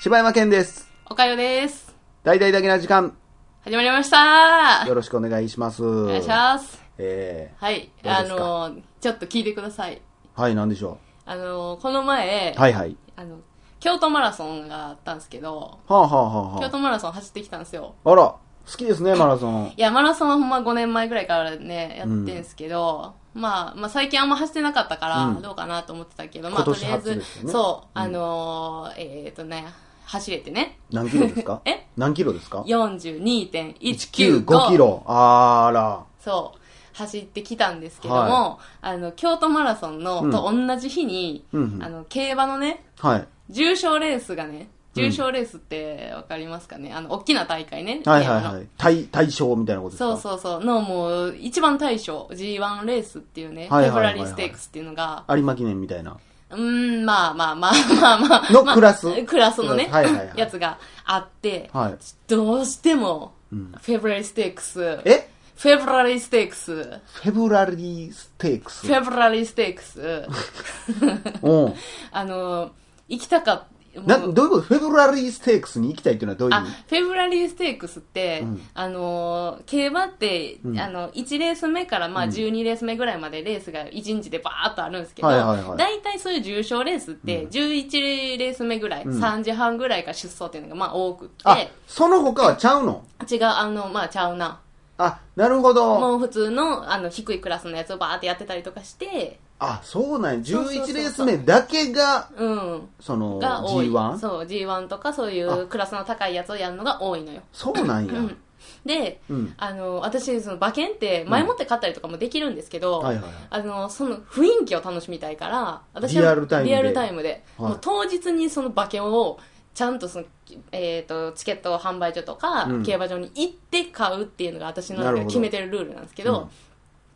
柴山健です。おかよです。大々だけな時間、始まりましたよろしくお願いします。おお願いします。えはい。あどうですか？の、ちょっと聞いてください。ー、はい、なんでしょあの、この前、う。はいはい。あの、京都マラソンがあったんですけど、はあはあはあは京都マラソン走ってきたんですよ。あ。あら、好きですね、マラソン。いや、マラソンはほんま5年前ぐらいからね、やってんすけど、まあ、まあ最近あんま走ってなかったから、うん。どうかなと思ってたけど、まあ今年とりあえず、ね。そう、うん。あのー、えっ、とね、走れてね、何キロですか？え？何キロですか？42.195 ?195 キロ。あら。そう、走ってきたんですけども、はあの、京都マラソンの、うん。と同じ日に、うんうん。あの、競馬のね、はい。重賞レースがね、うん重賞レースってわかりますかね？あの、大きな大会ね。はいはいはい。対、対象みたいなことですか？そうそうそう。の、もう、一番大賞、G1 レースっていうね、はいはいはいはいフェブラリーステークスっていうのが、有馬記念みたいな。うーん、まあまあまあまあまあ。まあの クラス？クラスのね、はいはいはいやつがあって、はい。どうしても、うんフェブラリーステークス、え？フェブラリーステークス、フェブラリーステークス？フェブラリーステークス、うん。あの、行きたかった。な、どういうこと？フェブラリーステークスに行きたいっていうのはどういう？意あ味、フェブラリーステークスって、うん。あのー、競馬って、うん。あの、1レース目から、まあ、うん。12レース目ぐらいまでレースが1日でバーっとあるんですけど、はいはいはい大体そういう重賞レースって、11レース目ぐらい、うん。3時半ぐらいから出走っていうのが、まあ、多くあて、、その他はちゃうの？違う、あの、まあ、ちゃうな。あ、なるほど。もう普通の、あの、低いクラスのやつをバーってやってたりとかして、あ、そうなんや。そうそうそうそう11レース目だけが、うん。その、が多い。G1? そう、G1 とかそういうクラスの高いやつをやるのが多いのよ。そうなんや。うんで、うんあの、私、その馬券って前もって買ったりとかもできるんですけど、はいはいはいあの、その雰囲気を楽しみたいから、私はリアルタイムでリアルタイムではいもう当日にその馬券を、ちゃんとその、えっ、と、チケット販売所とか、うん競馬場に行って買うっていうのが私のなるほど決めてるルールなんですけど、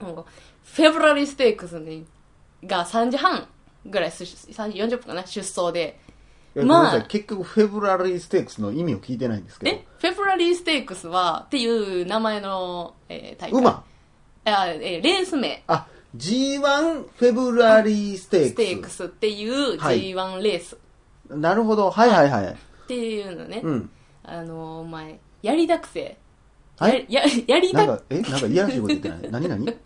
もうフェブラリーステークスにが3時半ぐらいす、3時40分かな、出走で、まあ。結局、フェブラリーステークスの意味を聞いてないんですけどえ？フェブラリーステークスは、っていう名前の、えー大会。馬あ、えーレース名。あ、G1 フェブラリーステークス。ステークスっていうはい G1 レースなるほど。はいはいはい。っていうのね、うん。あのお前やりたくて、はいやややりたくなんか、え？なんかいやらしいこと言ってない？何何？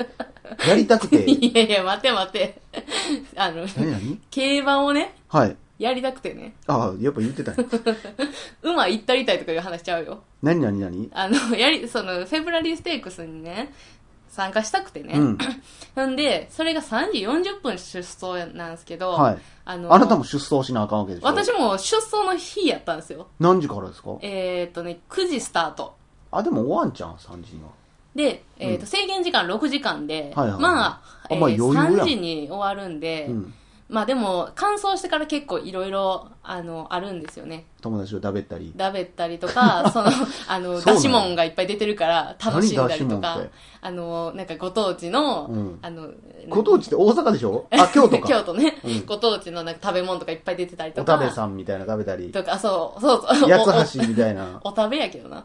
やりたくて。いやいや待て待て。あの何何？競馬をねはい。やりたくてね。あ、やっぱ言ってたね。馬行ったりたいとかいう話しちゃうよ。何何何？あのやりそのフェブラリーステークスにね参加したくてね、うん。ほんでそれが3時40分出走なんですけど、はい。あのあなたも出走しなあかんわけでしょ？私も出走の日やったんですよ。何時からですか？えーっとね9時スタート。あ、でも終わんちゃん、3時には。で、えーとうん制限時間6時間で、はいはいはいまあ、あえーまあ余裕やん3時に終わるんで、うん。まあでも、乾燥してから結構いろいろ、あの、あるんですよね。友達と食べったり。だべったりとか、その、あの、そうなの出し物がいっぱい出てるから楽しんだりとか何出し物って、あの、なんかご当地の、うんあの、ご当地って大阪でしょ？あ、京都か。京都ね、うんご当地のなんか食べ物とかいっぱい出てたりおとか。食べさんみたいな食べたり。とか、そう、そうそう。八つ橋みたいな。おおお食べやけどな。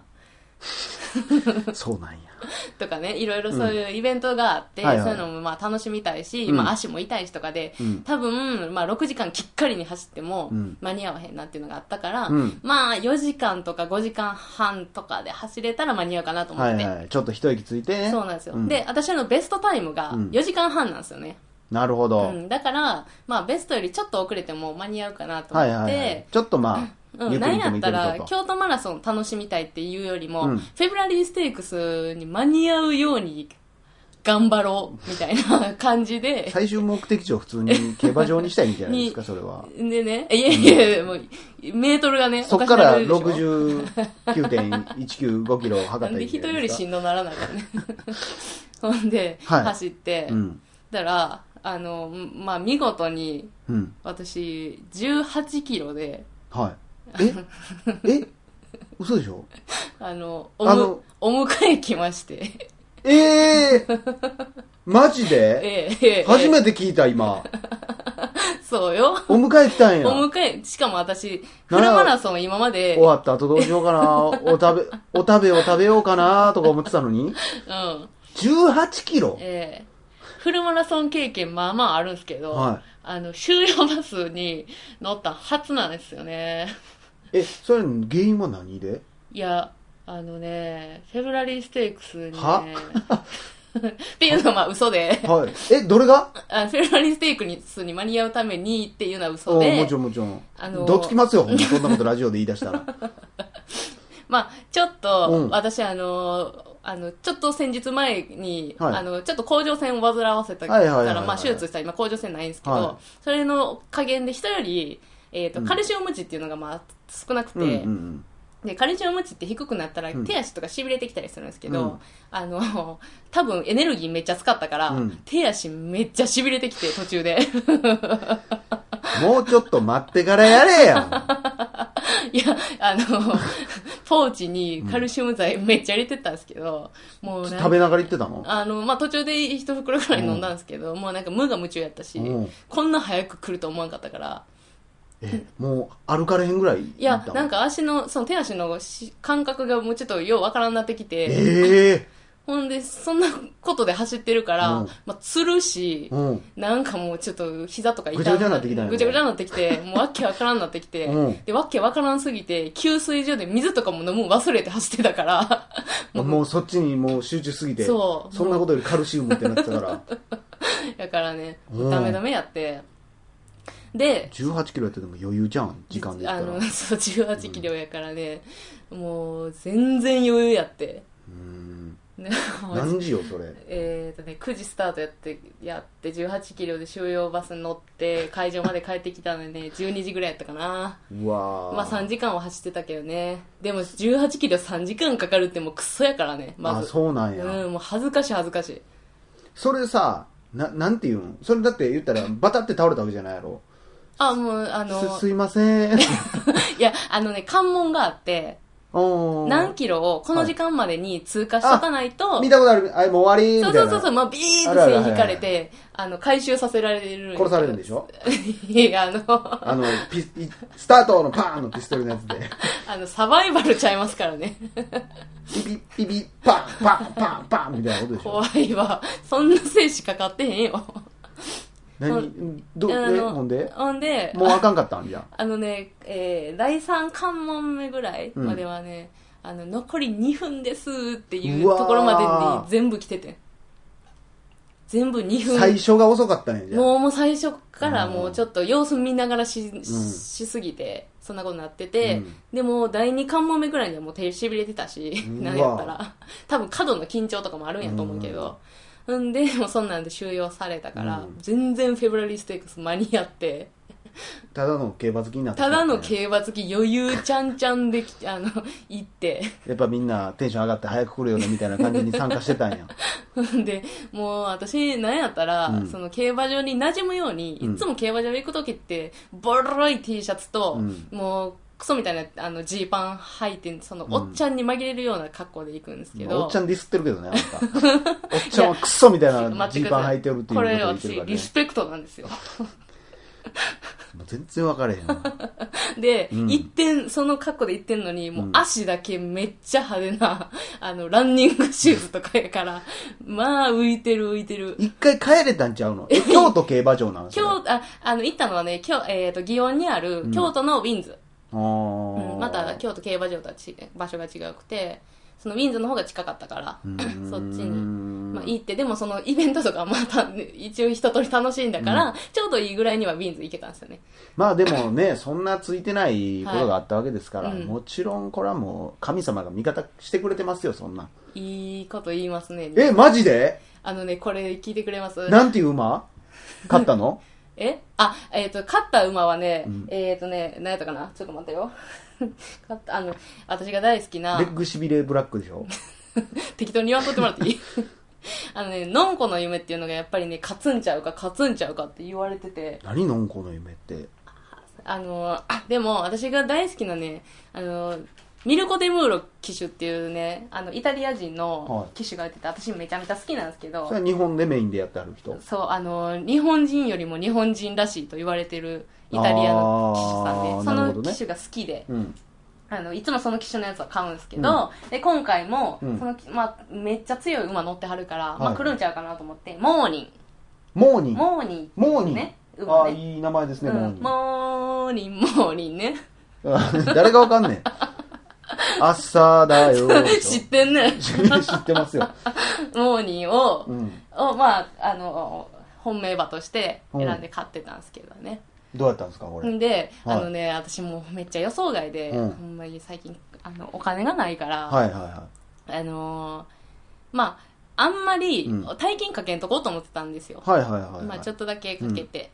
そうなんや。とかね、いろいろそういうイベントがあって、はいはいそういうのもまあ楽しみたいし、うんまあ足も痛いしとかで、うん多分、まあ6時間きっかりに走ってもうん間に合わへんなっていうのがあったから、うんまあ4時間とか5時間半とかで走れたら間に合うかなと思って。はいはい。ちょっと一息ついてね。そうなんですよ、んで、私のベストタイムがうん4時間半なんですよね。なるほど。うん、だから、まあベストよりちょっと遅れても間に合うかなと思って、はいはいはい。ちょっとまあ、うん、何やったら。京都マラソン楽しみたいっていうよりも、うんフェブラリーステークスに間に合うように頑張ろうみたいな感じで、最終目的地を普通に競馬場にしたいんじゃないですか、それは。でね、いやいや、もう、メートルがね、そっからおかしなるでしょ69.195キロを測ったらいいんじなんで人。よりしんどならないからね。ほんで、はい走って、うん。だから、あの、まあ、見事に、うん。私、18キロで、はい。え？え？嘘でしょ？あの、おむあの、お迎え来まして、ええマジで？ええええ初めて聞いた、今。そうよ。お迎え来たんや。お迎え、しかも私、フルマラソン今まで、終わった後どうしようかな。お食べ、お食べを食べようかなとか思ってたのに。うん。18キロ？ええフルマラソン経験まあまああるんですけど、はいあの、終了バスに乗った初なんですよね。え、それ原因は何で？いや、あのね、フェブラリーステークスにね、は？っていうのはまあ嘘で、はい。え、どれが？あフェブラリーステークスに間に合うためにっていうのは嘘おで、もちろんもちろん。あのーどつきますよ、ほんまそんなことラジオで言い出したら。まあ、ちょっと、うん。私、あの、あの、ちょっと先日前に、はい。あの、ちょっと甲状腺を煩わせたかはいはいはいはいら、まあ、手術したら今甲状腺ないんですけど、はい。それの加減で人より、えっ、と、うん。カルシウム値っていうのがまあ、少なくて、うんうんうん。で、カルシウム値って低くなったらうん。手足とか痺れてきたりするんですけど、うん。あの、多分エネルギーめっちゃ使ったから、うん。手足めっちゃ痺れてきて途中で。もうちょっと待ってからやれや。いや、あの、ポーチにカルシウム剤めっちゃ入れてったんですけど、もうなんか食べながら言ってたの？あの、まあ、途中で一袋くらい飲んだんですけど、もうなんか無我夢中やったし、うん。こんな早く来ると思わんかったから、え、もう歩かれへんぐらいいやなんか足の、その手足のし感覚がもうちょっとようわからんなってきて、えほんで、そんなことで走ってるから、うん。まあ、つるしえ、うん。なんかもうちょっと膝とか痛ぐちゃぐちゃになってきたんやぐちゃぐちゃになってきて、もうわけわからんなってきて、うん。で、わけわからんすぎて、給水所で水とかも飲むの忘れて走ってたから、もうそっちにもう集中すぎて。そう。そんなことよりカルシウムってなってたから。だからね、うんダメダメやって、で、18キロやってても余裕じゃん、時間で言あの、ったら。そう、18キロやからね、もう、全然余裕やって。うん。ね何時よ、それ？えっとね、9時スタートやって、やって、18キロで収容バスに乗って、会場まで帰ってきたのでね、12時ぐらいやったかな。うわーまあ3時間は走ってたけどね。でも18キロ3時間かかるってもうクソやからね、まあ、ず。そうなんや。うん、もう恥ずかしい恥ずかしい。それさ、な、なんて言うんそれだって言ったら、バタって倒れたわけじゃないやろ。あ、もう、あのす、、すいません。いや、あのね、関門があって、おー何キロをこの時間までに通過しとかないと、見たことある。あ、もう終わり？みたいうな。そそうそうそう、まあ、ビーって線引かれて、あの、回収させられる。殺されるんでしょ？いや、あの、あの、ピいスタートのパーンのピストルのやつで。あの、サバイバルちゃいますからね。ピピピピパンパンパンパンみたいなことでしょ？怖いわ。そんな生死かかってへんよ。何？どえあのほんで？ほんで、もうあかんかったんじゃん。あのね、えー、第3関門目ぐらいまではね、あの、残り2分ですっていうところまでに全部来てて。全部2分。最初が遅かったね、じゃあ。もうもう最初からもうちょっと様子見ながらし,、しすぎて、そんなことになってて、うんでも第2関門目ぐらいにはもう手しびれてたし、何やったら。多分過度の緊張とかもあるんやと思うけど。んで、もうそんなんで収容されたから、うん。全然フェブラリーステークス間に合って、ただの競馬好きになってただの馬競馬好き余裕ちゃんちゃんでき、あの、行って、やっぱみんなテンション上がって早く来るよねみたいな感じに参加してたんや。で、もう私、なんやったら、うん。その競馬場に馴染むように、うん。いつも競馬場行くときって、ボロい T シャツと、うん。もう、クソみたいな、あの、ジーパン履いて、その、うんおっちゃんに紛れるような格好で行くんですけど、おっちゃんディスってるけどね、あんた。おっちゃんはクソみたいなジーパン履いてるっていうこれ、を言って私るから、ねリ。スペクトなんですよ。もう全然分かれへんわ。で、うん一点、その格好で行ってんのに、もううん足だけめっちゃ派手な、あの、ランニングシューズとかやから、まあ、浮いてる浮いてる。一回帰れたんちゃうの？え、京都競馬場なんです 京あ、あの、行ったのはね、京、えっ、と、祇園にある、京都のウィンズ。あうんーまた京都競馬場とはち場所が違くてそのウィンズの方が近かったから そっちに、まあ、行ってでもそのイベントとかまた、ね、一応一通り楽しんだから、うん。ちょうどいいぐらいにはウィンズ行けたんですよね。まあでもね、そんなついてないことがあったわけですから、はい。うんもちろんこれはもう神様が味方してくれてますよ、そんな。いいこと言いますね。え、マジで？あのねこれ聞いてくれます。なんていう馬？勝ったの？え？あえっ、と勝った馬はね、うん。えっ、とね何やったかな？ちょっと待ってよ。勝ったあの私が大好きなレッグしびれブラックでしょ？適当に言わんとってもらっていい？あのね、のんこの夢っていうのがやっぱりね、勝つんちゃうか勝つんちゃうかって言われてて、何のんこの夢って？あの、あ、でも私が大好きなね、あの、ミルコ・デムーロ騎手っていうね、あの、イタリア人の騎手がいてて、私めちゃめちゃ好きなんですけどそれ、は日本でメインでやってある人？そう、あの、日本人よりも日本人らしいと言われてるイタリアの騎手さんで、その騎手が好きで、うん。あの、いつもその騎手のやつは買うんですけど、で、今回も、うんその、まあ、めっちゃ強い馬乗ってはるから、まあはい来るんちゃうかなと思って、モーニン。モーニン？モーニン。モーニン？ね。あ馬あ、ね。いい名前ですね、うんモーニン。モーニン、モーニンね。誰がわかんねん。朝だよ知ってんね。ょ。知ってますよ。モーニンを、うん。を、まあ、あの、本命馬として選んで買ってたんですけどね。どうやったんですか、これ？んで、はいあのね、私もうめっちゃ予想外で、うんほんまに最近、あの、お金がないから、はいはいはあのーまあ、あんまりうん大金かけんとこうと思ってたんですよ。い。はいはいはいはい。まあ、ちょっとだけかけて。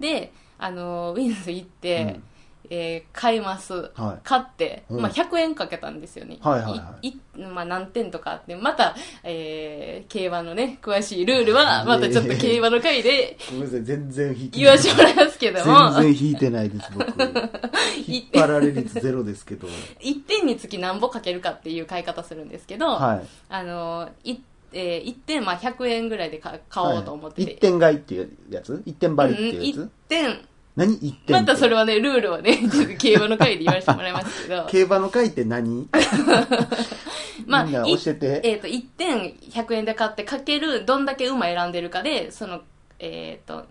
で、あのーウィンズ行って、うんえー買います。はい買って、うんまあ、100円かけたんですよね。はいはいはいまあ、何点とかあって、また、えー競馬のね、詳しいルールは、またちょっと競馬の回でごめんなさい、全然引いて言わせてもらいますけども、全然引いてないです、僕。引っ張られ率ゼロですけど。1点につき何ぼかけるかっていう買い方するんですけど、はい。あのーいえー、1点、まあ、100円ぐらいで買買おうと思ってて。一点買いっていうやつ？一点張りっていうやつ、うん、1点。何一点まってたそれはね、ルールをね、ちょっと競馬の回で言わせてもらいますけど、競馬の会って何？まあ、みんない教えて。えっ、と、1点100円で買ってかける、どんだけ馬選んでるかで、その、えっ、と、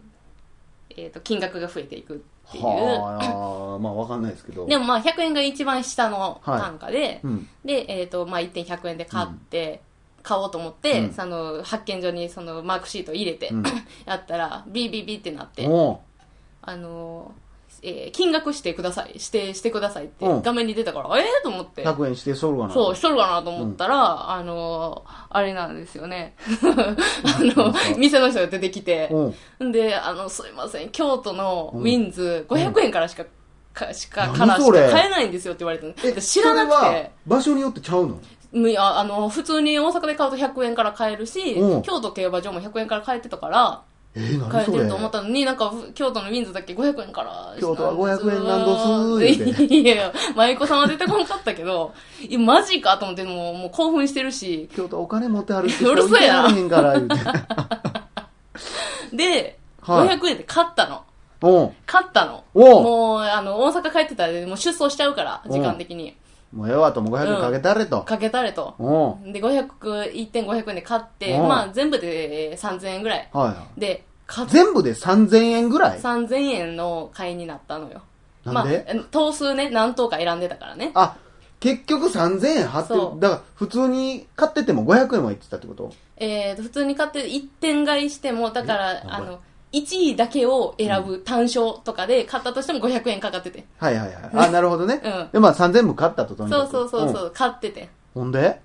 えっ、と、金額が増えていくっていう。はあ、まあわかんないですけど。でもまあ、100円が一番下の単価で、うん。で、えっ、と、まあ、1点100円で買って、買おうと思って、うん。その、発見所にそのマークシート入れて、うん。やったら、ビービービーってなって、あのーえー金額してください、指定してくださいってうん。画面に出たから、ええー、と思って。100円指定しとるかなそう、しとるかなと思ったら、あのーあれなんですよね。あの、店の人が出てきて、うん。んで、あの、すいません、京都のウィンズ、500円からしか、かしか、何からしそれ？か買えないんですよって言われて、え、で知らなくそれはて、場所によってちゃうの？むああの、普通に大阪で買うと100円から買えるし、うん。京都競馬場も100円から買えてたから、えー、買えてると思ったのに、なんか、京都のウィンズだけ500円から。京都は500円なんどすーいやいや、舞妓さんは出てこんかったけど、いやマジかと思って、もうもう興奮してるし、京都はお金持ってはるってうるせえなんから、言うて。で、はい500円で買ったの。買ったの。もう、あの、大阪帰ってたら、もう出走しちゃうから、時間的に。もうええわと、もう500円かけたれと。かけたれと。で、500、1.500円で買って、うんまあ、全部でえー3000円ぐらい。はいはい。で、全部で3000円ぐらい？3000円の買いになったのよ。なんで？まあ、頭数ね、何頭か選んでたからね。あ、結局3000円貼ってだから、普通に買ってても500円は言ってたってこと？えーと、普通に買って1点買いしても、だからえ、あの、1位だけを選ぶ単勝とかで買ったとしても500円かかってて。はいはいはい。あ、なるほどね。うんで、まあ3000円も買ったと、とにかくそうそうそうそう、ん買ってて。ほんで？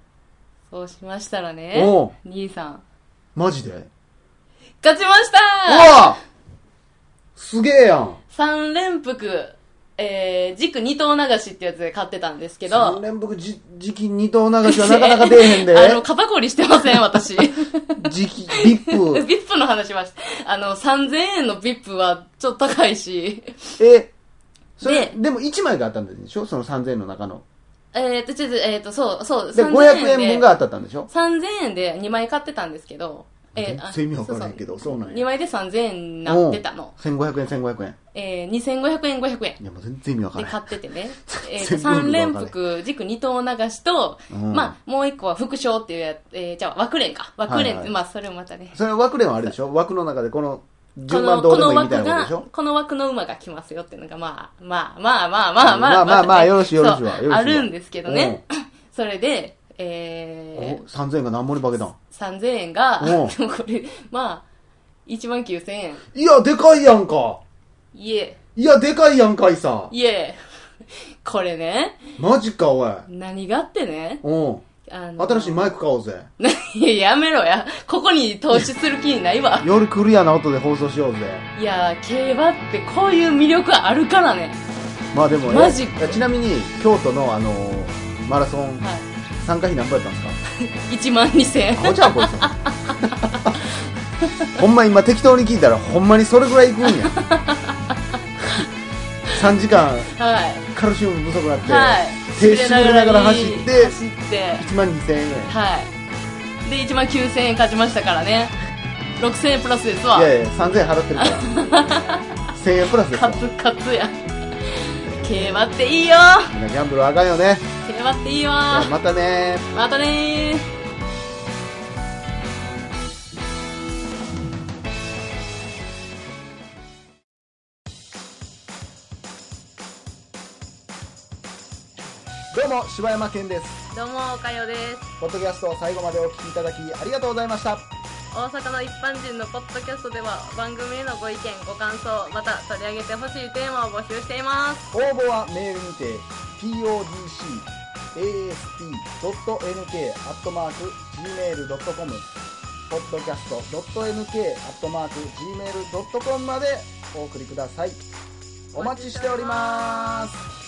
そうしましたらね兄さん、マジで？う勝ちましたわすげえやん。3連複、えー、軸2頭流しってやつで買ってたんですけ3ど、連複じ時期二頭流しはなかなか出えへんで。あの、肩こりしてません、私。時期、ビップ。ビップの話はし、あの、3000円のビップはちょっと高いし、え、それ、ででも1枚があったんでしょ？その3000円の中の。えっと、ちょっと、えっと、そう、そう、で、3000 500円で分が当たったんでしょ？3000円で2枚買ってたんですけど、えー、全然意味わからへんけどそうなんや2枚で3000円になってたの。1500円、1500円。えー、2500円、500円。いや、もう全然意味わかでらへん。買っててね。えーと、全部意味3連がわか複、軸2頭流しと、うんまあ、もう一個は副賞っていうやつ、えー、じゃあ、枠連か。枠連って、はいはいまあ、それもまたね。それ枠連はあれでしょ？枠の中でこのこ順番の、どうでもいいみたいなことでしょ、この枠の馬が来ますよっていうのが、まあ、まあ、まあ、まあ、まあ、まあ、まあまあまあよろしいよろしいわあるんですけどね。それで、えお3000円が何盛り化けたん？ー、3000円が、おでもこれ、まあ、1万9000円。いや、でかいやんかいえ、いや、でかいやんかいさいえ、これね、マジか、おい。何があってね、うん。あの、新しいマイク買おうぜ。いや、やめろや。ここに投資する気にないわ。夜クリアな音で放送しようぜ。いや、競馬ってこういう魅力あるからね。まあでも、マジえちなみに、京都のあのーマラソン、は参加費何ぼやったんですか？い。1万2000円。アホちゃうこいつ。ほんま今適当に聞いたら、ほんまにそれぐらい行くんや。3時間、はい。カルシウム不足になって、はい。手しびれながら走って、走って、1万2000円。はい。で、1万9000円勝ちましたからね。6000円プラスですわい。やいや、3000円払ってるから。1000円プラスですわカ。ツカツや。競馬っていいよみんなギャンブルあかんよね。決ばっていいわ。またね。またね。どうも柴山健です。どうも岡かよです。ポッドキャストを最後までお聞きいただきありがとうございました。大阪の一般人のポッドキャストでは番組へのご意見ご感想また取り上げてほしいテーマを募集しています。応募はメールにて PODC podcast.nk.gmail.com podcast.nk.gmail.com までお送りください。お待ちしております。